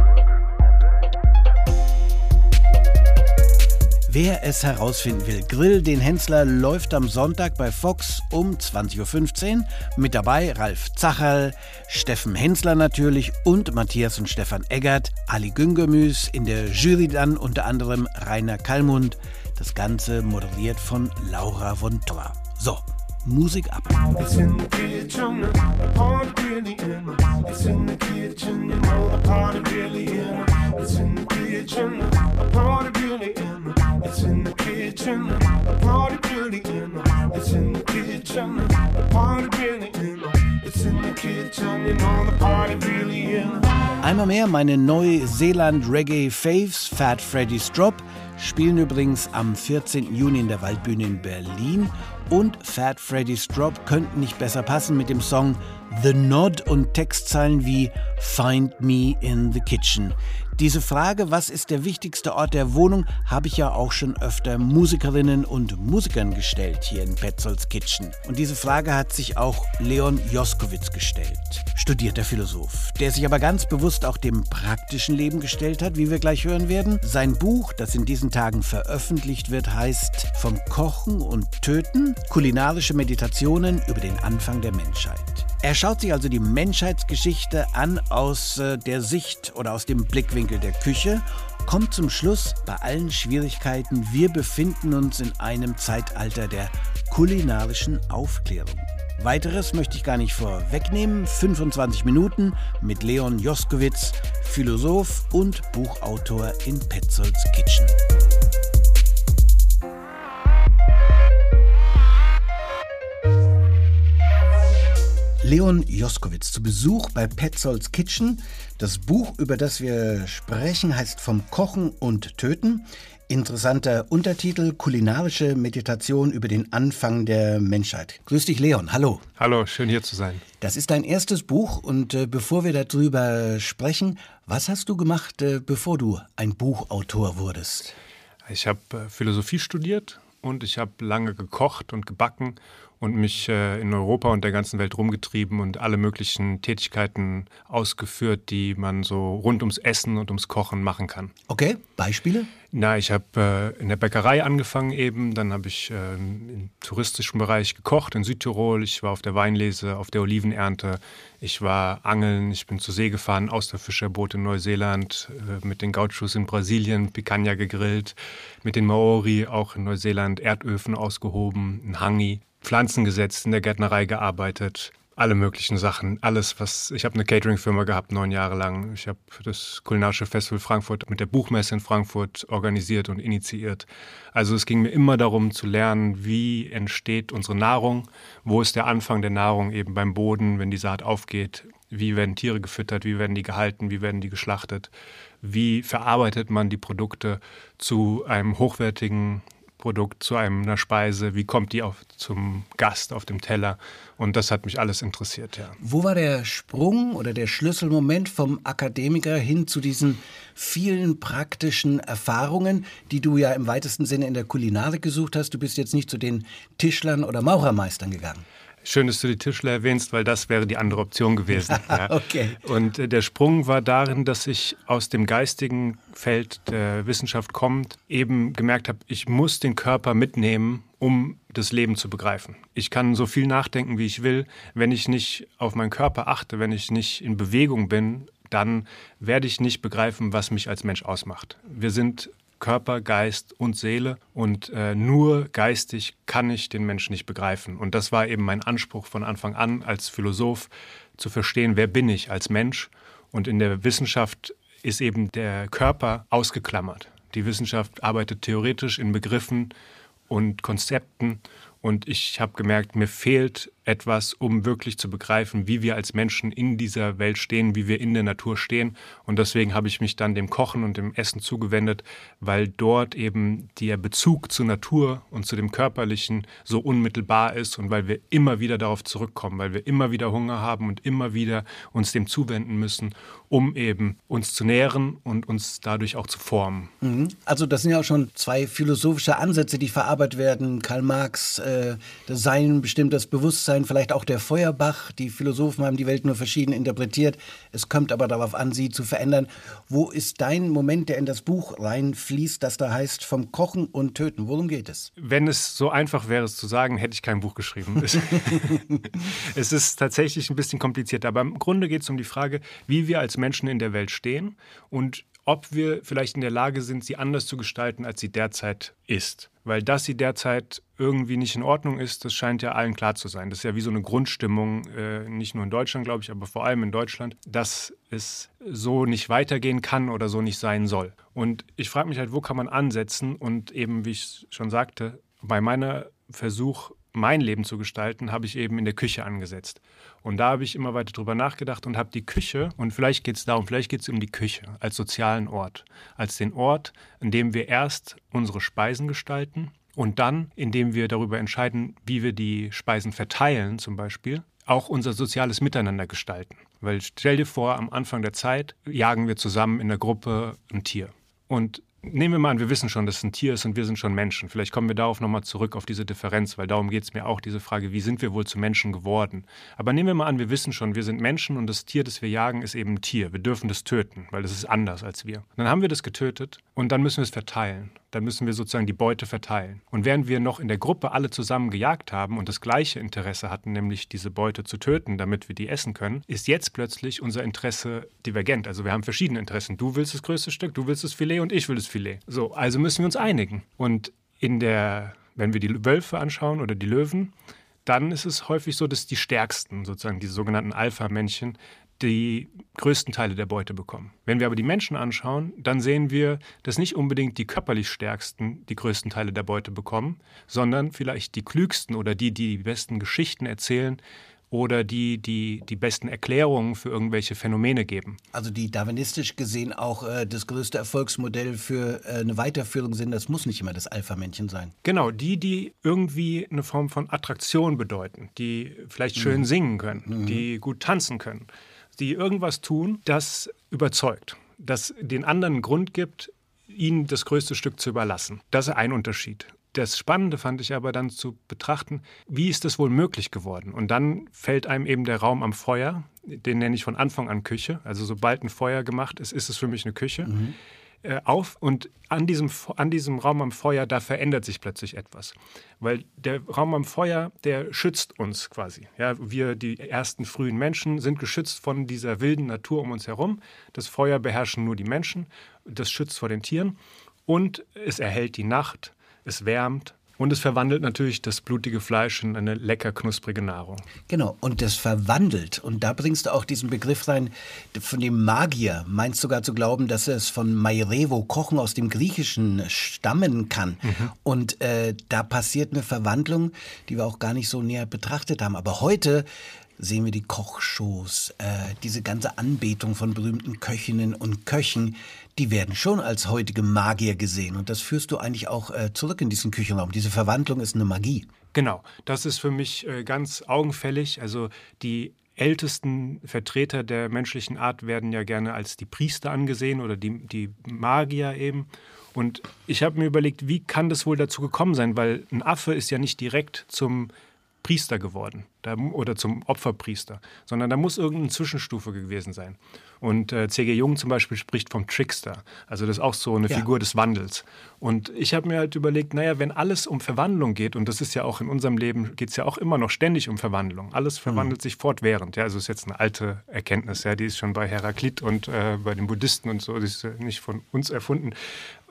Wer es herausfinden will, Grill den Hensler läuft am Sonntag bei Fox um 20.15 Uhr. Mit dabei Ralf Zacherl, Steffen Hensler natürlich und Matthias und Stefan Eggert, Ali Güngemüs, in der Jury dann unter anderem Rainer Kallmund. Das Ganze moderiert von Laura von Tor. So, Musik ab. Einmal mehr meine Neuseeland Reggae Faves, Fat Freddy's Drop, spielen übrigens am 14. Juni in der Waldbühne in Berlin und Fat Freddy's Drop könnten nicht besser passen mit dem Song The Nod und Textzeilen wie Find Me in the Kitchen. Diese Frage, was ist der wichtigste Ort der Wohnung, habe ich ja auch schon öfter Musikerinnen und Musikern gestellt hier in Petzolds Kitchen. Und diese Frage hat sich auch Leon Joskowitz gestellt, studierter Philosoph, der sich aber ganz bewusst auch dem praktischen Leben gestellt hat, wie wir gleich hören werden. Sein Buch, das in diesen Tagen veröffentlicht wird, heißt Vom Kochen und Töten, kulinarische Meditationen über den Anfang der Menschheit. Er schaut sich also die Menschheitsgeschichte an aus äh, der Sicht oder aus dem Blickwinkel der Küche, kommt zum Schluss, bei allen Schwierigkeiten, wir befinden uns in einem Zeitalter der kulinarischen Aufklärung. Weiteres möchte ich gar nicht vorwegnehmen. 25 Minuten mit Leon Joskowitz, Philosoph und Buchautor in Petzolds Kitchen. Leon Joskowitz zu Besuch bei Petzolds Kitchen. Das Buch, über das wir sprechen, heißt Vom Kochen und Töten. Interessanter Untertitel Kulinarische Meditation über den Anfang der Menschheit. Grüß dich, Leon. Hallo. Hallo, schön hier zu sein. Das ist dein erstes Buch und äh, bevor wir darüber sprechen, was hast du gemacht, äh, bevor du ein Buchautor wurdest? Ich habe äh, Philosophie studiert und ich habe lange gekocht und gebacken und mich äh, in Europa und der ganzen Welt rumgetrieben und alle möglichen Tätigkeiten ausgeführt, die man so rund ums Essen und ums Kochen machen kann. Okay, Beispiele? Na, ich habe äh, in der Bäckerei angefangen eben, dann habe ich äh, im touristischen Bereich gekocht in Südtirol, ich war auf der Weinlese, auf der Olivenernte, ich war angeln, ich bin zur See gefahren, aus der Fischerboot in Neuseeland, äh, mit den Gauchos in Brasilien, Picanha gegrillt, mit den Maori auch in Neuseeland, Erdöfen ausgehoben, ein Hangi. Pflanzen gesetzt, in der Gärtnerei gearbeitet, alle möglichen Sachen, alles, was ich habe eine Catering-Firma gehabt, neun Jahre lang. Ich habe das kulinarische Festival Frankfurt mit der Buchmesse in Frankfurt organisiert und initiiert. Also es ging mir immer darum zu lernen, wie entsteht unsere Nahrung, wo ist der Anfang der Nahrung eben beim Boden, wenn die Saat aufgeht, wie werden Tiere gefüttert, wie werden die gehalten, wie werden die geschlachtet, wie verarbeitet man die Produkte zu einem hochwertigen Produkt zu einer Speise, wie kommt die auf, zum Gast auf dem Teller. Und das hat mich alles interessiert, ja. Wo war der Sprung oder der Schlüsselmoment vom Akademiker hin zu diesen vielen praktischen Erfahrungen, die du ja im weitesten Sinne in der Kulinarik gesucht hast? Du bist jetzt nicht zu den Tischlern oder Maurermeistern gegangen. Schön, dass du die Tischler erwähnst, weil das wäre die andere Option gewesen. ja. okay. Und äh, der Sprung war darin, dass ich aus dem geistigen Feld der Wissenschaft kommt, eben gemerkt habe, ich muss den Körper mitnehmen, um das Leben zu begreifen. Ich kann so viel nachdenken, wie ich will. Wenn ich nicht auf meinen Körper achte, wenn ich nicht in Bewegung bin, dann werde ich nicht begreifen, was mich als Mensch ausmacht. Wir sind Körper, Geist und Seele. Und äh, nur geistig kann ich den Menschen nicht begreifen. Und das war eben mein Anspruch von Anfang an als Philosoph, zu verstehen, wer bin ich als Mensch. Und in der Wissenschaft ist eben der Körper ausgeklammert. Die Wissenschaft arbeitet theoretisch in Begriffen und Konzepten. Und ich habe gemerkt, mir fehlt etwas, um wirklich zu begreifen, wie wir als Menschen in dieser Welt stehen, wie wir in der Natur stehen. Und deswegen habe ich mich dann dem Kochen und dem Essen zugewendet, weil dort eben der Bezug zur Natur und zu dem Körperlichen so unmittelbar ist und weil wir immer wieder darauf zurückkommen, weil wir immer wieder Hunger haben und immer wieder uns dem zuwenden müssen, um eben uns zu nähren und uns dadurch auch zu formen. Mhm. Also das sind ja auch schon zwei philosophische Ansätze, die verarbeitet werden. Karl Marx, äh, das Sein bestimmt das Bewusstsein sein, vielleicht auch der Feuerbach. Die Philosophen haben die Welt nur verschieden interpretiert. Es kommt aber darauf an, sie zu verändern. Wo ist dein Moment, der in das Buch reinfließt, das da heißt vom Kochen und Töten? Worum geht es? Wenn es so einfach wäre, es zu sagen, hätte ich kein Buch geschrieben. es ist tatsächlich ein bisschen kompliziert, aber im Grunde geht es um die Frage, wie wir als Menschen in der Welt stehen und ob wir vielleicht in der Lage sind, sie anders zu gestalten, als sie derzeit ist. Weil dass sie derzeit irgendwie nicht in Ordnung ist, das scheint ja allen klar zu sein. Das ist ja wie so eine Grundstimmung, äh, nicht nur in Deutschland, glaube ich, aber vor allem in Deutschland, dass es so nicht weitergehen kann oder so nicht sein soll. Und ich frage mich halt, wo kann man ansetzen? Und eben, wie ich schon sagte, bei meiner Versuch, mein Leben zu gestalten, habe ich eben in der Küche angesetzt. Und da habe ich immer weiter drüber nachgedacht und habe die Küche, und vielleicht geht es darum, vielleicht geht es um die Küche als sozialen Ort, als den Ort, in dem wir erst unsere Speisen gestalten und dann, indem wir darüber entscheiden, wie wir die Speisen verteilen zum Beispiel, auch unser soziales Miteinander gestalten. Weil stell dir vor, am Anfang der Zeit jagen wir zusammen in der Gruppe ein Tier. Und nehmen wir mal an, wir wissen schon, dass es ein Tier ist und wir sind schon Menschen. Vielleicht kommen wir darauf nochmal zurück, auf diese Differenz, weil darum geht es mir auch, diese Frage, wie sind wir wohl zu Menschen geworden? Aber nehmen wir mal an, wir wissen schon, wir sind Menschen und das Tier, das wir jagen, ist eben ein Tier. Wir dürfen das töten, weil es ist anders als wir. Dann haben wir das getötet und dann müssen wir es verteilen. Dann müssen wir sozusagen die Beute verteilen. Und während wir noch in der Gruppe alle zusammen gejagt haben und das gleiche Interesse hatten, nämlich diese Beute zu töten, damit wir die essen können, ist jetzt plötzlich unser Interesse divergent. Also wir haben verschiedene Interessen. Du willst das größte Stück, du willst das Filet und ich will das Filet. So, also müssen wir uns einigen. Und in der, wenn wir die Wölfe anschauen oder die Löwen, dann ist es häufig so, dass die stärksten, sozusagen diese sogenannten Alpha-Männchen, die größten Teile der Beute bekommen. Wenn wir aber die Menschen anschauen, dann sehen wir, dass nicht unbedingt die körperlich stärksten die größten Teile der Beute bekommen, sondern vielleicht die klügsten oder die, die die besten Geschichten erzählen, oder die, die die besten Erklärungen für irgendwelche Phänomene geben. Also die darwinistisch gesehen auch äh, das größte Erfolgsmodell für äh, eine Weiterführung sind, das muss nicht immer das Alpha-Männchen sein. Genau, die, die irgendwie eine Form von Attraktion bedeuten, die vielleicht schön singen können, die gut tanzen können, die irgendwas tun, das überzeugt, das den anderen Grund gibt, ihnen das größte Stück zu überlassen. Das ist ein Unterschied. Das Spannende fand ich aber dann zu betrachten, wie ist das wohl möglich geworden? Und dann fällt einem eben der Raum am Feuer, den nenne ich von Anfang an Küche. Also sobald ein Feuer gemacht ist, ist es für mich eine Küche. Äh, auf und an diesem, an diesem Raum am Feuer, da verändert sich plötzlich etwas. Weil der Raum am Feuer, der schützt uns quasi. Ja, wir, die ersten frühen Menschen, sind geschützt von dieser wilden Natur um uns herum. Das Feuer beherrschen nur die Menschen, das schützt vor den Tieren und es erhält die Nacht, es wärmt und es verwandelt natürlich das blutige Fleisch in eine lecker knusprige Nahrung. Genau, und das verwandelt. Und da bringst du auch diesen Begriff rein, von dem Magier meinst sogar zu glauben, dass es von Mairevo Kochen aus dem Griechischen stammen kann. Und äh, da passiert eine Verwandlung, die wir auch gar nicht so näher betrachtet haben. Aber heute sehen wir die Kochshows, äh, diese ganze Anbetung von berühmten Köchinnen und Köchen, die werden schon als heutige Magier gesehen. Und das führst du eigentlich auch äh, zurück in diesen Küchenraum. Diese Verwandlung ist eine Magie. Genau, das ist für mich äh, ganz augenfällig. Also die ältesten Vertreter der menschlichen Art werden ja gerne als die Priester angesehen oder die, die Magier eben. Und ich habe mir überlegt, wie kann das wohl dazu gekommen sein? Weil ein Affe ist ja nicht direkt zum Priester geworden da, oder zum Opferpriester, sondern da muss irgendeine Zwischenstufe gewesen sein. Und äh, C.G. Jung zum Beispiel spricht vom Trickster. Also das ist auch so eine Ja. Figur des Wandels. Und ich habe mir halt überlegt, naja, wenn alles um Verwandlung geht, und das ist ja auch in unserem Leben, geht es ja auch immer noch ständig um Verwandlung. Alles verwandelt sich fortwährend. Ja, also ist jetzt eine alte Erkenntnis, ja, die ist schon bei Heraklit und äh, bei den Buddhisten und so, die ist äh, nicht von uns erfunden.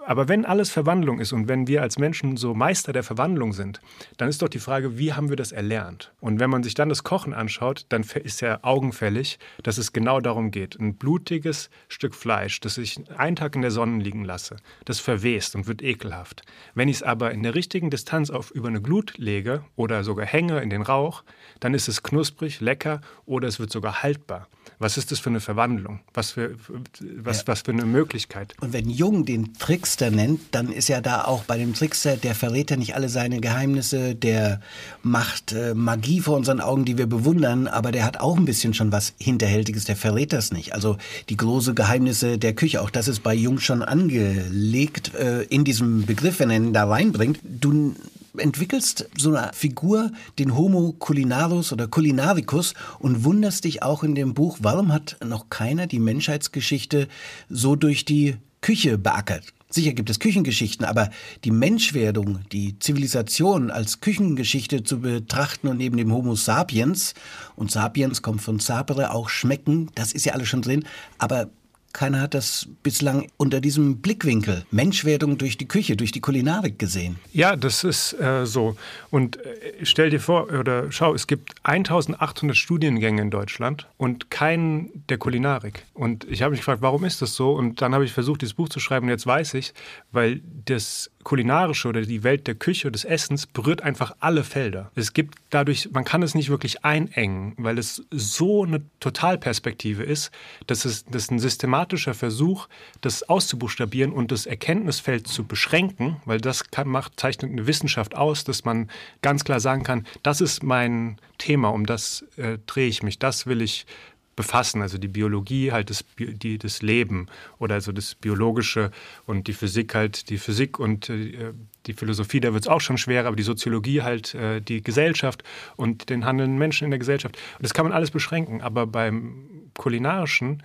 Aber wenn alles Verwandlung ist und wenn wir als Menschen so Meister der Verwandlung sind, dann ist doch die Frage, wie haben wir das erlernt? Und wenn man sich dann das Kochen anschaut, dann ist ja augenfällig, dass es genau darum geht. Ein blutiges Stück Fleisch, das ich einen Tag in der Sonne liegen lasse, das verwest und wird ekelhaft. Wenn ich es aber in der richtigen Distanz auf über eine Glut lege oder sogar hänge in den Rauch, dann ist es knusprig, lecker oder es wird sogar haltbar. Was ist das für eine Verwandlung? Was für, was, was für eine Möglichkeit? Und wenn Jung den Trickster nennt, dann ist ja da auch bei dem Trickster, der verrät ja nicht alle seine Geheimnisse, der macht äh, Magie vor unseren Augen, die wir bewundern, aber der hat auch ein bisschen schon was Hinterhältiges, der verrät das nicht. Also die große Geheimnisse der Küche, auch das ist bei Jung schon angelegt äh, in diesem Begriff, wenn er ihn da reinbringt. Du entwickelst so eine Figur, den Homo culinarus oder culinaricus und wunderst dich auch in dem Buch, warum hat noch keiner die Menschheitsgeschichte so durch die Küche beackert? Sicher gibt es Küchengeschichten, aber die Menschwerdung, die Zivilisation als Küchengeschichte zu betrachten und neben dem Homo sapiens, und sapiens kommt von sapere, auch schmecken, das ist ja alles schon drin, aber keiner hat das bislang unter diesem Blickwinkel, Menschwerdung durch die Küche, durch die Kulinarik gesehen. Ja, das ist äh, so. Und äh, stell dir vor, oder schau, es gibt 1800 Studiengänge in Deutschland und keinen der Kulinarik. Und ich habe mich gefragt, warum ist das so? Und dann habe ich versucht, dieses Buch zu schreiben und jetzt weiß ich, weil das Kulinarische oder die Welt der Küche, des Essens berührt einfach alle Felder. Es gibt dadurch, man kann es nicht wirklich einengen, weil es so eine Totalperspektive ist, dass es dass ein systematischer Versuch, das auszubuchstabieren und das Erkenntnisfeld zu beschränken, weil das kann, macht, zeichnet eine Wissenschaft aus, dass man ganz klar sagen kann, das ist mein Thema, um das äh, drehe ich mich, das will ich befassen, also die Biologie halt das, die, das Leben oder also das Biologische und die Physik halt die Physik und äh, die Philosophie, da wird es auch schon schwerer, aber die Soziologie halt äh, die Gesellschaft und den handelnden Menschen in der Gesellschaft. Und das kann man alles beschränken, aber beim Kulinarischen,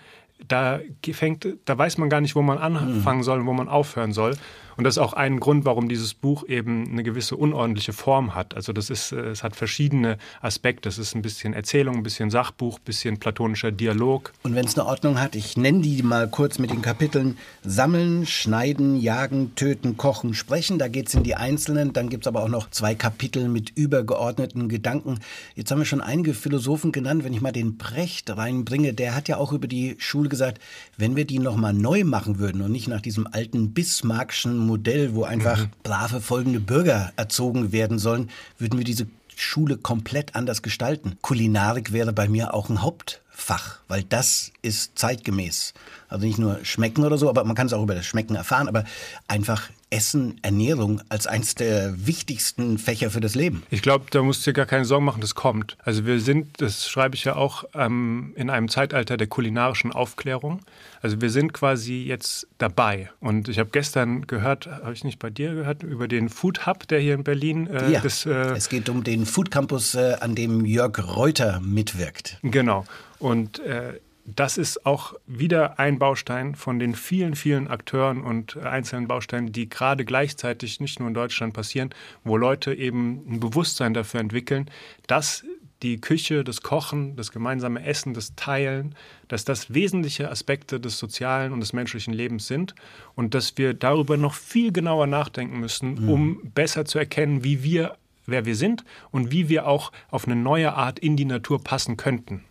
da fängt, da weiß man gar nicht, wo man anfangen soll und wo man aufhören soll. Und das ist auch ein Grund, warum dieses Buch eben eine gewisse unordentliche Form hat. Also das ist, äh, es hat verschiedene Aspekte. Es ist ein bisschen Erzählung, ein bisschen Sachbuch, ein bisschen platonischer Dialog. Und wenn es eine Ordnung hat, ich nenne die mal kurz mit den Kapiteln Sammeln, Schneiden, Jagen, Töten, Kochen, Sprechen. Da geht es in die Einzelnen. Dann gibt es aber auch noch zwei Kapitel mit übergeordneten Gedanken. Jetzt haben wir schon einige Philosophen genannt. Wenn ich mal den Brecht reinbringe, der hat ja auch über die Schule gesagt, wenn wir die nochmal neu machen würden und nicht nach diesem alten Bismarckschen Modell, wo einfach brave folgende Bürger erzogen werden sollen, würden wir diese Schule komplett anders gestalten. Kulinarik wäre bei mir auch ein Hauptfach, weil das ist zeitgemäß. Also nicht nur schmecken oder so, aber man kann es auch über das Schmecken erfahren, aber einfach Essen, Ernährung als eines der wichtigsten Fächer für das Leben. Ich glaube, da musst du dir gar keine Sorgen machen, das kommt. Also wir sind, das schreibe ich ja auch, ähm, in einem Zeitalter der kulinarischen Aufklärung. Also wir sind quasi jetzt dabei. Und ich habe gestern gehört, habe ich nicht bei dir gehört, über den Food Hub, der hier in Berlin äh, Ja, das, äh, es geht um den Food Campus, äh, an dem Jörg Reuter mitwirkt. Genau. Und äh, das ist auch wieder ein Baustein von den vielen, vielen Akteuren und einzelnen Bausteinen, die gerade gleichzeitig nicht nur in Deutschland passieren, wo Leute eben ein Bewusstsein dafür entwickeln, dass die Küche, das Kochen, das gemeinsame Essen, das Teilen, dass das wesentliche Aspekte des sozialen und des menschlichen Lebens sind und dass wir darüber noch viel genauer nachdenken müssen, um besser zu erkennen, wie wir, wer wir sind und wie wir auch auf eine neue Art in die Natur passen könnten.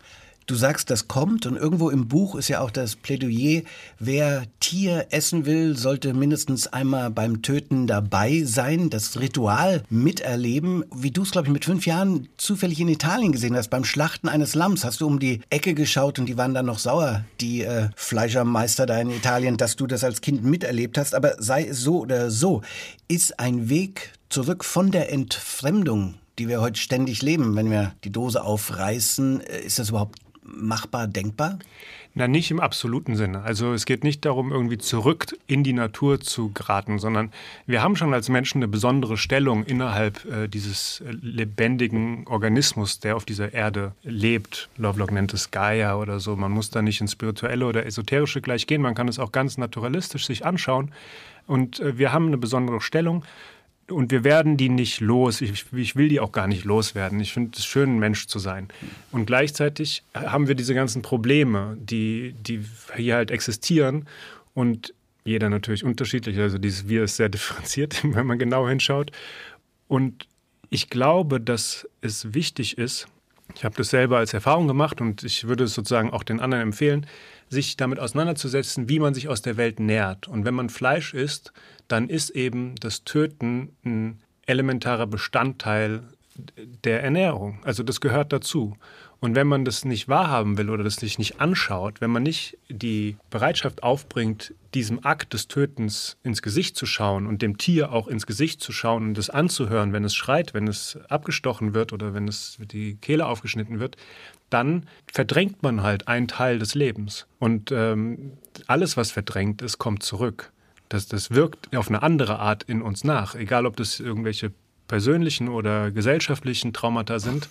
Du sagst, das kommt und irgendwo im Buch ist ja auch das Plädoyer, wer Tier essen will, sollte mindestens einmal beim Töten dabei sein, das Ritual miterleben. Wie du es, glaube ich, mit fünf Jahren zufällig in Italien gesehen hast, beim Schlachten eines Lamms, hast du um die Ecke geschaut und die waren dann noch sauer, die äh, Fleischermeister da in Italien, dass du das als Kind miterlebt hast. Aber sei es so oder so, ist ein Weg zurück von der Entfremdung die wir heute ständig leben, wenn wir die Dose aufreißen, äh, ist das überhaupt machbar, denkbar? Na, nicht im absoluten Sinne. Also es geht nicht darum, irgendwie zurück in die Natur zu geraten, sondern wir haben schon als Menschen eine besondere Stellung innerhalb äh, dieses äh, lebendigen Organismus, der auf dieser Erde lebt. Lovelock nennt es Gaia oder so. Man muss da nicht ins Spirituelle oder Esoterische gleich gehen. Man kann es auch ganz naturalistisch sich anschauen. Und äh, wir haben eine besondere Stellung. Und wir werden die nicht los. Ich, ich will die auch gar nicht loswerden. Ich finde es schön, ein Mensch zu sein. Und gleichzeitig haben wir diese ganzen Probleme, die, die hier halt existieren. Und jeder natürlich unterschiedlich. Also dieses Wir ist sehr differenziert, wenn man genau hinschaut. Und ich glaube, dass es wichtig ist, ich habe das selber als Erfahrung gemacht und ich würde es sozusagen auch den anderen empfehlen, sich damit auseinanderzusetzen, wie man sich aus der Welt nährt. Und wenn man Fleisch isst, dann ist eben das Töten ein elementarer Bestandteil der Ernährung. Also das gehört dazu. Und wenn man das nicht wahrhaben will oder das sich nicht anschaut, wenn man nicht die Bereitschaft aufbringt, diesem Akt des Tötens ins Gesicht zu schauen und dem Tier auch ins Gesicht zu schauen und es anzuhören, wenn es schreit, wenn es abgestochen wird oder wenn es die Kehle aufgeschnitten wird, dann verdrängt man halt einen Teil des Lebens. Und ähm, alles, was verdrängt ist, kommt zurück. Das, das wirkt auf eine andere Art in uns nach, egal ob das irgendwelche persönlichen oder gesellschaftlichen Traumata sind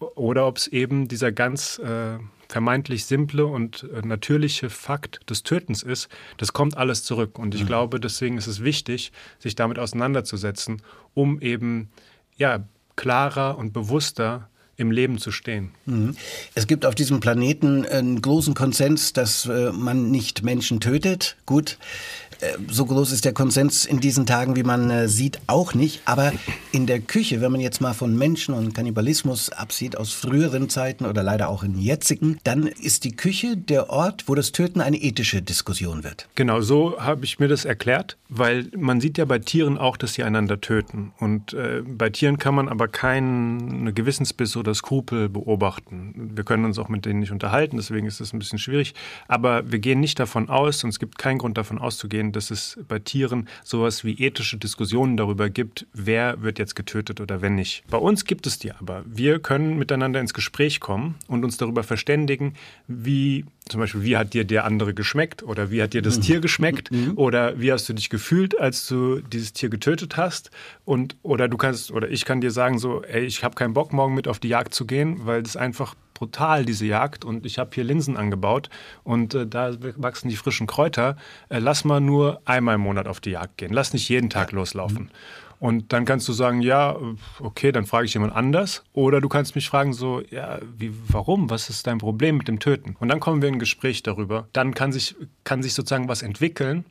oder ob es eben dieser ganz äh, vermeintlich simple und äh, natürliche Fakt des Tötens ist, das kommt alles zurück. Und ich glaube, deswegen ist es wichtig, sich damit auseinanderzusetzen, um eben ja, klarer und bewusster im Leben zu stehen. Mhm. Es gibt auf diesem Planeten einen großen Konsens, dass äh, man nicht Menschen tötet. Gut, äh, so groß ist der Konsens in diesen Tagen, wie man äh, sieht, auch nicht. Aber in der Küche, wenn man jetzt mal von Menschen und Kannibalismus absieht aus früheren Zeiten oder leider auch in jetzigen, dann ist die Küche der Ort, wo das Töten eine ethische Diskussion wird. Genau, so habe ich mir das erklärt, weil man sieht ja bei Tieren auch, dass sie einander töten. Und äh, bei Tieren kann man aber keine Gewissensbiss oder Skrupel beobachten. Wir können uns auch mit denen nicht unterhalten, deswegen ist das ein bisschen schwierig. Aber wir gehen nicht davon aus, und es gibt keinen Grund davon auszugehen, dass es bei Tieren sowas wie ethische Diskussionen darüber gibt, wer wird jetzt getötet oder wenn nicht. Bei uns gibt es die aber. Wir können miteinander ins Gespräch kommen und uns darüber verständigen, wie zum Beispiel, wie hat dir der andere geschmeckt oder wie hat dir das Tier geschmeckt oder wie hast du dich gefühlt, als du dieses Tier getötet hast und oder du kannst oder ich kann dir sagen so, ey, ich habe keinen Bock morgen mit auf die Jagd zu gehen, weil es einfach brutal, diese Jagd. Und ich habe hier Linsen angebaut und äh, da wachsen die frischen Kräuter. Äh, lass mal nur einmal im Monat auf die Jagd gehen. Lass nicht jeden Tag loslaufen. Und dann kannst du sagen, ja, okay, dann frage ich jemand anders. Oder du kannst mich fragen, so, ja, wie, warum? Was ist dein Problem mit dem Töten? Und dann kommen wir in ein Gespräch darüber. Dann kann sich, kann sich sozusagen was entwickeln.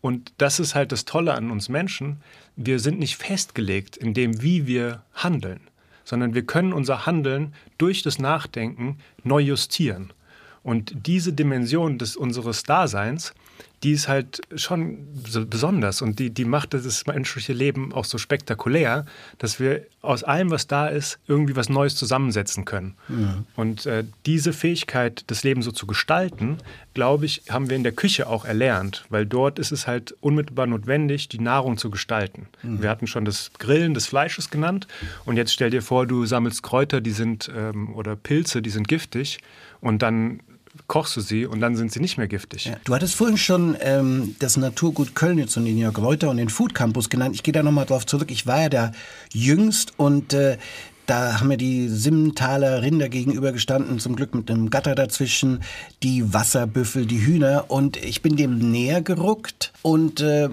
Und das ist halt das Tolle an uns Menschen. Wir sind nicht festgelegt in dem, wie wir handeln, sondern wir können unser Handeln durch das Nachdenken neu justieren. Und diese Dimension des, unseres Daseins, die ist halt schon so besonders und die, die macht das menschliche Leben auch so spektakulär, dass wir aus allem, was da ist, irgendwie was Neues zusammensetzen können. Ja. Und äh, diese Fähigkeit, das Leben so zu gestalten, glaube ich, haben wir in der Küche auch erlernt, weil dort ist es halt unmittelbar notwendig, die Nahrung zu gestalten. Mhm. Wir hatten schon das Grillen des Fleisches genannt und jetzt stell dir vor, du sammelst Kräuter, die sind ähm, oder Pilze, die sind giftig und dann kochst du sie und dann sind sie nicht mehr giftig. Ja. Du hattest vorhin schon ähm, das Naturgut Kölnitz und den Jörg Reuter und den Food Campus genannt. Ich gehe da nochmal drauf zurück. Ich war ja da jüngst und äh, da haben mir die Simmentaler Rinder gegenübergestanden, zum Glück mit einem Gatter dazwischen, die Wasserbüffel, die Hühner. Und ich bin dem näher geruckt und äh,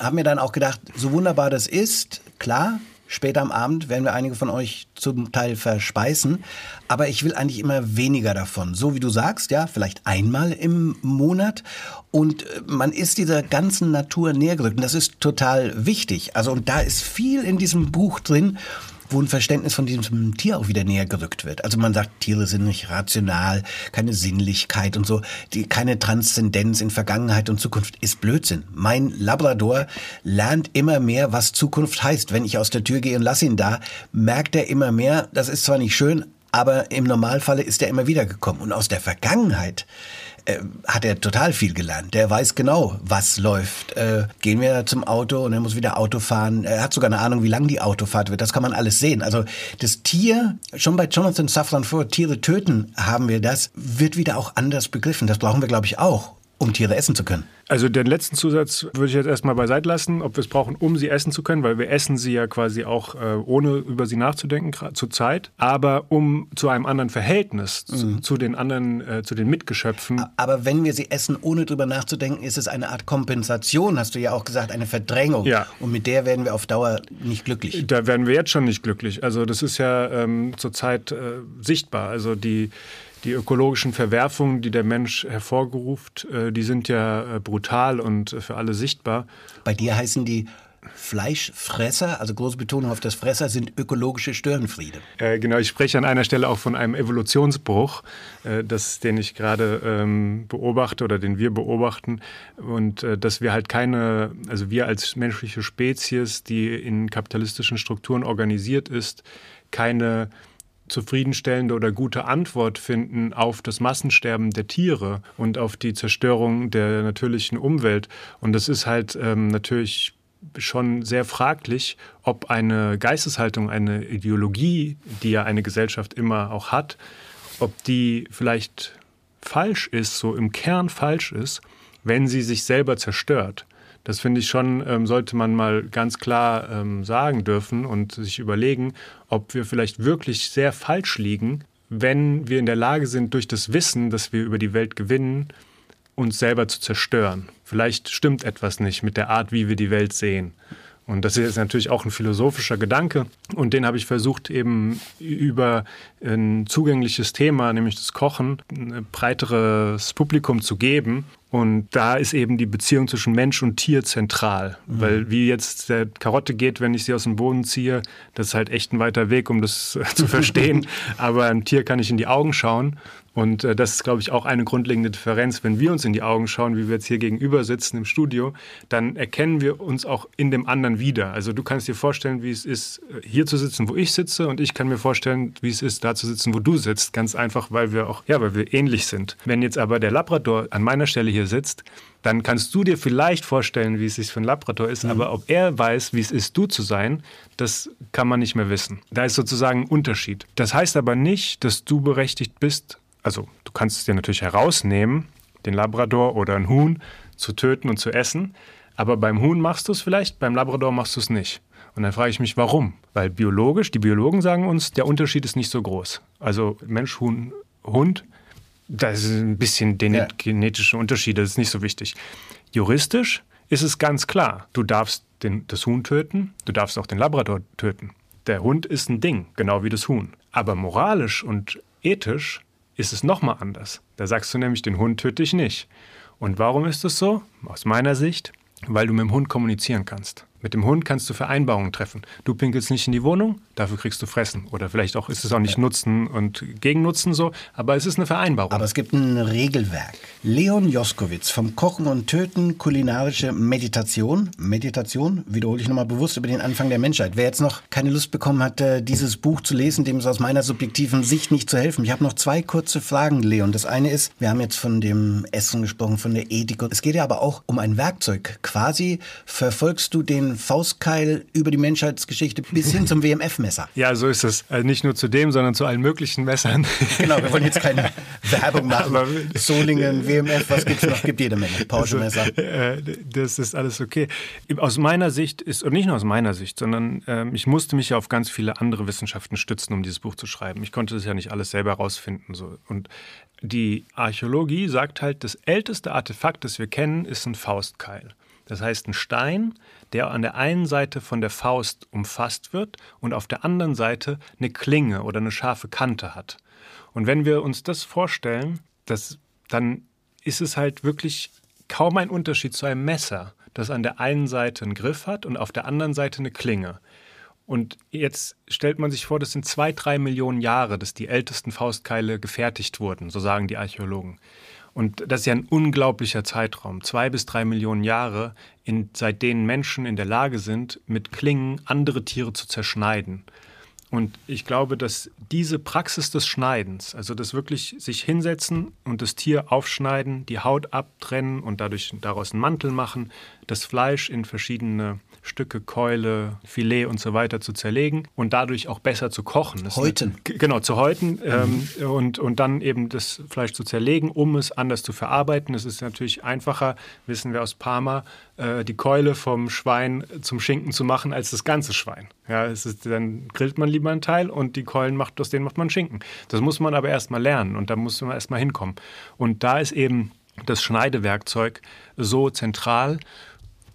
habe mir dann auch gedacht, so wunderbar das ist, klar, Später am Abend werden wir einige von euch zum Teil verspeisen. Aber ich will eigentlich immer weniger davon. So wie du sagst, ja, vielleicht einmal im Monat. Und äh, man ist dieser ganzen Natur näher gerückt. Und das ist total wichtig. Also, und da ist viel in diesem Buch drin wo ein Verständnis von diesem Tier auch wieder näher gerückt wird. Also man sagt, Tiere sind nicht rational, keine Sinnlichkeit und so, die, keine Transzendenz in Vergangenheit und Zukunft ist Blödsinn. Mein Labrador lernt immer mehr, was Zukunft heißt. Wenn ich aus der Tür gehe und lasse ihn da, merkt er immer mehr, das ist zwar nicht schön, aber im Normalfalle ist er immer wieder gekommen. Und aus der Vergangenheit äh, hat er total viel gelernt. Der weiß genau, was läuft. Äh, gehen wir zum Auto und er muss wieder Auto fahren. Er hat sogar eine Ahnung, wie lang die Autofahrt wird. Das kann man alles sehen. Also das Tier, schon bei Jonathan Safran vor, Tiere töten haben wir das, wird wieder auch anders begriffen. Das brauchen wir, glaube ich, auch um Tiere essen zu können. Also den letzten Zusatz würde ich jetzt erstmal beiseite lassen, ob wir es brauchen, um sie essen zu können, weil wir essen sie ja quasi auch äh, ohne über sie nachzudenken zur Zeit, aber um zu einem anderen Verhältnis mhm. zu, den anderen, äh, zu den Mitgeschöpfen. Aber wenn wir sie essen, ohne drüber nachzudenken, ist es eine Art Kompensation, hast du ja auch gesagt, eine Verdrängung. Ja. Und mit der werden wir auf Dauer nicht glücklich. Da werden wir jetzt schon nicht glücklich. Also das ist ja ähm, zurzeit äh, sichtbar. Also die die ökologischen Verwerfungen, die der Mensch hervorgeruft, äh, die sind ja äh, brutal und für alle sichtbar. Bei dir heißen die Fleischfresser, also große Betonung auf das Fresser, sind ökologische Störenfriede. Äh, genau, ich spreche an einer Stelle auch von einem Evolutionsbruch, äh, das, den ich gerade ähm, beobachte oder den wir beobachten. Und äh, dass wir halt keine, also wir als menschliche Spezies, die in kapitalistischen Strukturen organisiert ist, keine zufriedenstellende oder gute Antwort finden auf das Massensterben der Tiere und auf die Zerstörung der natürlichen Umwelt. Und das ist halt ähm, natürlich schon sehr fraglich, ob eine Geisteshaltung, eine Ideologie, die ja eine Gesellschaft immer auch hat, ob die vielleicht falsch ist, so im Kern falsch ist, wenn sie sich selber zerstört. Das finde ich schon, ähm, sollte man mal ganz klar ähm, sagen dürfen und sich überlegen, ob wir vielleicht wirklich sehr falsch liegen, wenn wir in der Lage sind, durch das Wissen, das wir über die Welt gewinnen, uns selber zu zerstören. Vielleicht stimmt etwas nicht mit der Art, wie wir die Welt sehen. Und das ist natürlich auch ein philosophischer Gedanke. Und den habe ich versucht, eben über ein zugängliches Thema, nämlich das Kochen, ein breiteres Publikum zu geben. Und da ist eben die Beziehung zwischen Mensch und Tier zentral. Mhm. Weil wie jetzt der Karotte geht, wenn ich sie aus dem Boden ziehe, das ist halt echt ein weiter Weg, um das zu verstehen. Aber einem Tier kann ich in die Augen schauen. Und äh, das ist, glaube ich, auch eine grundlegende Differenz. Wenn wir uns in die Augen schauen, wie wir jetzt hier gegenüber sitzen im Studio, dann erkennen wir uns auch in dem anderen wieder. Also du kannst dir vorstellen, wie es ist, hier zu sitzen, wo ich sitze, und ich kann mir vorstellen, wie es ist, da zu sitzen, wo du sitzt. Ganz einfach, weil wir auch, ja, weil wir ähnlich sind. Wenn jetzt aber der Labrador an meiner Stelle hier sitzt, dann kannst du dir vielleicht vorstellen, wie es sich für ein Labrador ist, mhm. aber ob er weiß, wie es ist, du zu sein, das kann man nicht mehr wissen. Da ist sozusagen ein Unterschied. Das heißt aber nicht, dass du berechtigt bist, also du kannst es dir natürlich herausnehmen, den Labrador oder ein Huhn zu töten und zu essen, aber beim Huhn machst du es vielleicht, beim Labrador machst du es nicht. Und dann frage ich mich, warum? Weil biologisch, die Biologen sagen uns, der Unterschied ist nicht so groß. Also Mensch-Huhn Hund. Das ist ein bisschen den Ja. genetische Unterschiede, das ist nicht so wichtig. Juristisch ist es ganz klar, du darfst den, das Huhn töten, du darfst auch den Labrador töten. Der Hund ist ein Ding, genau wie das Huhn. Aber moralisch und ethisch ist es nochmal anders. Da sagst du nämlich, den Hund töte ich nicht. Und warum ist das so? Aus meiner Sicht, weil du mit dem Hund kommunizieren kannst. Mit dem Hund kannst du Vereinbarungen treffen. Du pinkelst nicht in die Wohnung, dafür kriegst du Fressen. Oder vielleicht auch ist es auch nicht Nutzen und Gegennutzen so, aber es ist eine Vereinbarung. Aber es gibt ein Regelwerk. Leon Joskowitz vom Kochen und Töten kulinarische Meditation. Meditation, wiederhole ich nochmal bewusst über den Anfang der Menschheit. Wer jetzt noch keine Lust bekommen hat, äh, dieses Buch zu lesen, dem ist aus meiner subjektiven Sicht nicht zu helfen. Ich habe noch zwei kurze Fragen, Leon. Das eine ist, wir haben jetzt von dem Essen gesprochen, von der Ethik. Es geht ja aber auch um ein Werkzeug. Quasi verfolgst du den Faustkeil über die Menschheitsgeschichte bis hin zum WMF-Messer. ja, so ist es. Also nicht nur zu dem, sondern zu allen möglichen Messern. Genau, wir wollen jetzt keine Werbung machen. Aber- Solingen, WMF, was gibt's noch? Gibt jede Menge. Porsche-Messer. Äh, das ist alles okay. Aus meiner Sicht ist, und nicht nur aus meiner Sicht, sondern ähm, ich musste mich ja auf ganz viele andere Wissenschaften stützen, um dieses Buch zu schreiben. Ich konnte das ja nicht alles selber herausfinden. So. Und die Archäologie sagt halt, das älteste Artefakt, das wir kennen, ist ein Faustkeil. Das heißt, ein Stein, der an der einen Seite von der Faust umfasst wird und auf der anderen Seite eine Klinge oder eine scharfe Kante hat. Und wenn wir uns das vorstellen, das, dann ist es halt wirklich kaum ein Unterschied zu einem Messer, das an der einen Seite einen Griff hat und auf der anderen Seite eine Klinge. Und jetzt stellt man sich vor, das sind zwei, drei Millionen Jahre, dass die ältesten Faustkeile gefertigt wurden, so sagen die Archäologen. Und das ist ja ein unglaublicher Zeitraum, zwei bis drei Millionen Jahre, in, seit denen Menschen in der Lage sind, mit Klingen andere Tiere zu zerschneiden. Und ich glaube, dass diese Praxis des Schneidens, also das wirklich sich hinsetzen und das Tier aufschneiden, die Haut abtrennen und dadurch daraus einen Mantel machen, das Fleisch in verschiedene Stücke, Keule, Filet und so weiter zu zerlegen und dadurch auch besser zu kochen. Das Häuten. Eine, genau, zu häuten ähm, und, und dann eben das Fleisch zu zerlegen, um es anders zu verarbeiten. Es ist natürlich einfacher, wissen wir aus Parma, äh, die Keule vom Schwein zum Schinken zu machen, als das ganze Schwein. Ja, es ist, dann grillt man lieber einen Teil und die Keulen macht, aus denen macht man Schinken. Das muss man aber erstmal lernen und da muss man erstmal hinkommen. Und da ist eben das Schneidewerkzeug so zentral.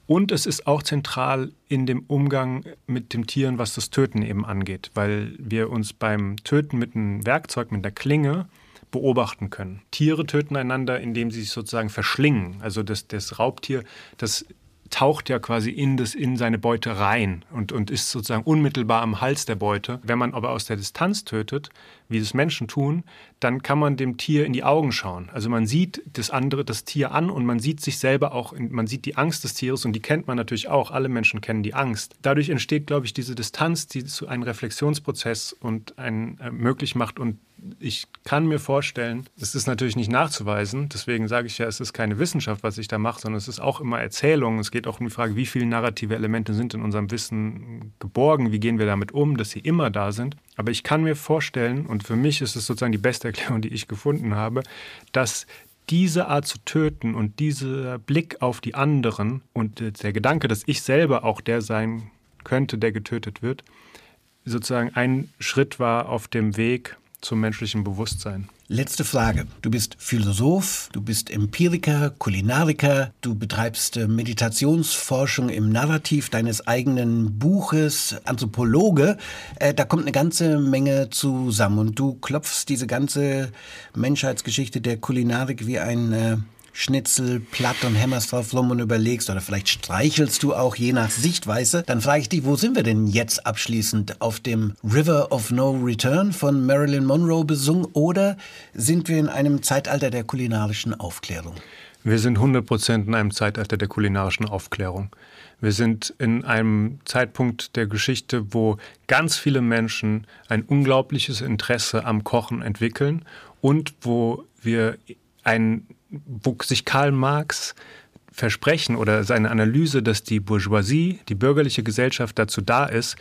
Und es ist auch zentral in dem Umgang mit dem Tieren, was das Töten eben angeht, weil wir uns beim Töten mit einem Werkzeug, mit einer Klinge beobachten können. Tiere töten einander, indem sie sich sozusagen verschlingen. Also das, das Raubtier, das taucht ja quasi in, das, in seine Beute rein und, und ist sozusagen unmittelbar am Hals der Beute. Wenn man aber aus der Distanz tötet, wie das Menschen tun, dann kann man dem Tier in die Augen schauen. Also man sieht das andere, das Tier an und man sieht sich selber auch, man sieht die Angst des Tieres und die kennt man natürlich auch. Alle Menschen kennen die Angst. Dadurch entsteht, glaube ich, diese Distanz, die zu einem Reflexionsprozess und einen äh, möglich macht und ich kann mir vorstellen, es ist natürlich nicht nachzuweisen, deswegen sage ich ja, es ist keine Wissenschaft, was ich da mache, sondern es ist auch immer Erzählung. Es geht auch um die Frage, wie viele narrative Elemente sind in unserem Wissen geborgen, wie gehen wir damit um, dass sie immer da sind. Aber ich kann mir vorstellen, und für mich ist es sozusagen die beste Erklärung, die ich gefunden habe, dass diese Art zu töten und dieser Blick auf die anderen und der Gedanke, dass ich selber auch der sein könnte, der getötet wird, sozusagen ein Schritt war auf dem Weg zum menschlichen Bewusstsein. Letzte Frage. Du bist Philosoph, du bist Empiriker, Kulinariker, du betreibst äh, Meditationsforschung im Narrativ deines eigenen Buches, Anthropologe. Äh, da kommt eine ganze Menge zusammen und du klopfst diese ganze Menschheitsgeschichte der Kulinarik wie ein äh, Schnitzel platt und hämmerst drauf rum und überlegst oder vielleicht streichelst du auch je nach Sichtweise. Dann frage ich dich, wo sind wir denn jetzt abschließend? Auf dem River of No Return von Marilyn Monroe besungen oder sind wir in einem Zeitalter der kulinarischen Aufklärung? Wir sind 100% in einem Zeitalter der kulinarischen Aufklärung. Wir sind in einem Zeitpunkt der Geschichte, wo ganz viele Menschen ein unglaubliches Interesse am Kochen entwickeln und wo wir ein, wo sich Karl Marx Versprechen oder seine Analyse, dass die Bourgeoisie, die bürgerliche Gesellschaft dazu da ist,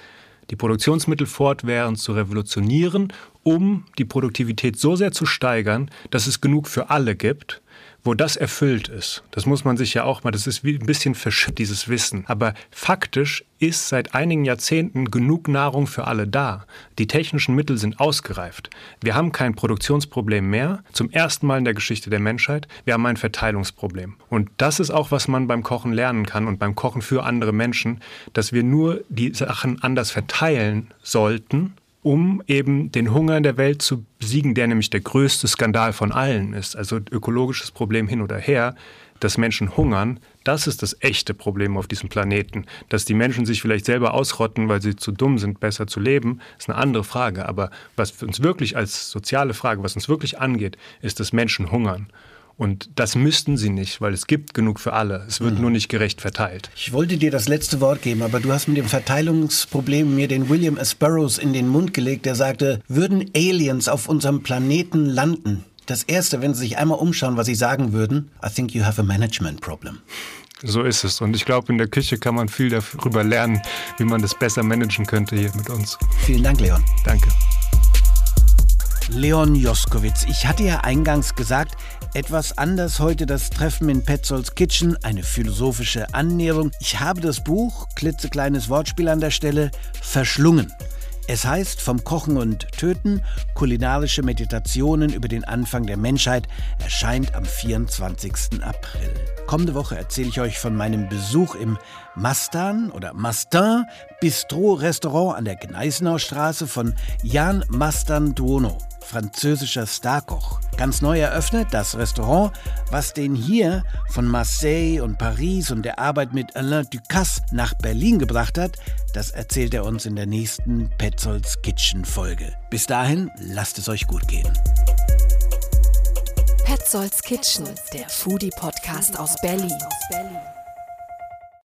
die Produktionsmittel fortwährend zu revolutionieren, um die Produktivität so sehr zu steigern, dass es genug für alle gibt, wo das erfüllt ist. Das muss man sich ja auch mal, das ist wie ein bisschen verschütt, dieses Wissen. Aber faktisch ist seit einigen Jahrzehnten genug Nahrung für alle da. Die technischen Mittel sind ausgereift. Wir haben kein Produktionsproblem mehr, zum ersten Mal in der Geschichte der Menschheit. Wir haben ein Verteilungsproblem. Und das ist auch, was man beim Kochen lernen kann und beim Kochen für andere Menschen, dass wir nur die Sachen anders verteilen sollten, um eben den Hunger in der Welt zu besiegen, der nämlich der größte Skandal von allen ist. Also ökologisches Problem hin oder her, dass Menschen hungern, das ist das echte Problem auf diesem Planeten. Dass die Menschen sich vielleicht selber ausrotten, weil sie zu dumm sind, besser zu leben, ist eine andere Frage. Aber was uns wirklich als soziale Frage, was uns wirklich angeht, ist, dass Menschen hungern. Und das müssten sie nicht, weil es gibt genug für alle. Es wird mhm. nur nicht gerecht verteilt. Ich wollte dir das letzte Wort geben, aber du hast mit dem Verteilungsproblem mir den William S. Burroughs in den Mund gelegt, der sagte, würden Aliens auf unserem Planeten landen? Das Erste, wenn sie sich einmal umschauen, was sie sagen würden, I think you have a management problem. So ist es. Und ich glaube, in der Küche kann man viel darüber lernen, wie man das besser managen könnte hier mit uns. Vielen Dank, Leon. Danke. Leon Joskowitz. Ich hatte ja eingangs gesagt, etwas anders heute das Treffen in Petzolds Kitchen, eine philosophische Annäherung. Ich habe das Buch, klitzekleines Wortspiel an der Stelle, verschlungen. Es heißt Vom Kochen und Töten, kulinarische Meditationen über den Anfang der Menschheit, erscheint am 24. April. Kommende Woche erzähle ich euch von meinem Besuch im Mastan oder Mastin Bistro Restaurant an der Gneisenauer Straße von Jan Mastan Duono französischer Starkoch. Ganz neu eröffnet das Restaurant, was den hier von Marseille und Paris und der Arbeit mit Alain Ducasse nach Berlin gebracht hat, das erzählt er uns in der nächsten Petzolds Kitchen Folge. Bis dahin, lasst es euch gut gehen. Petzolds Kitchen, der Foodie-Podcast aus Berlin.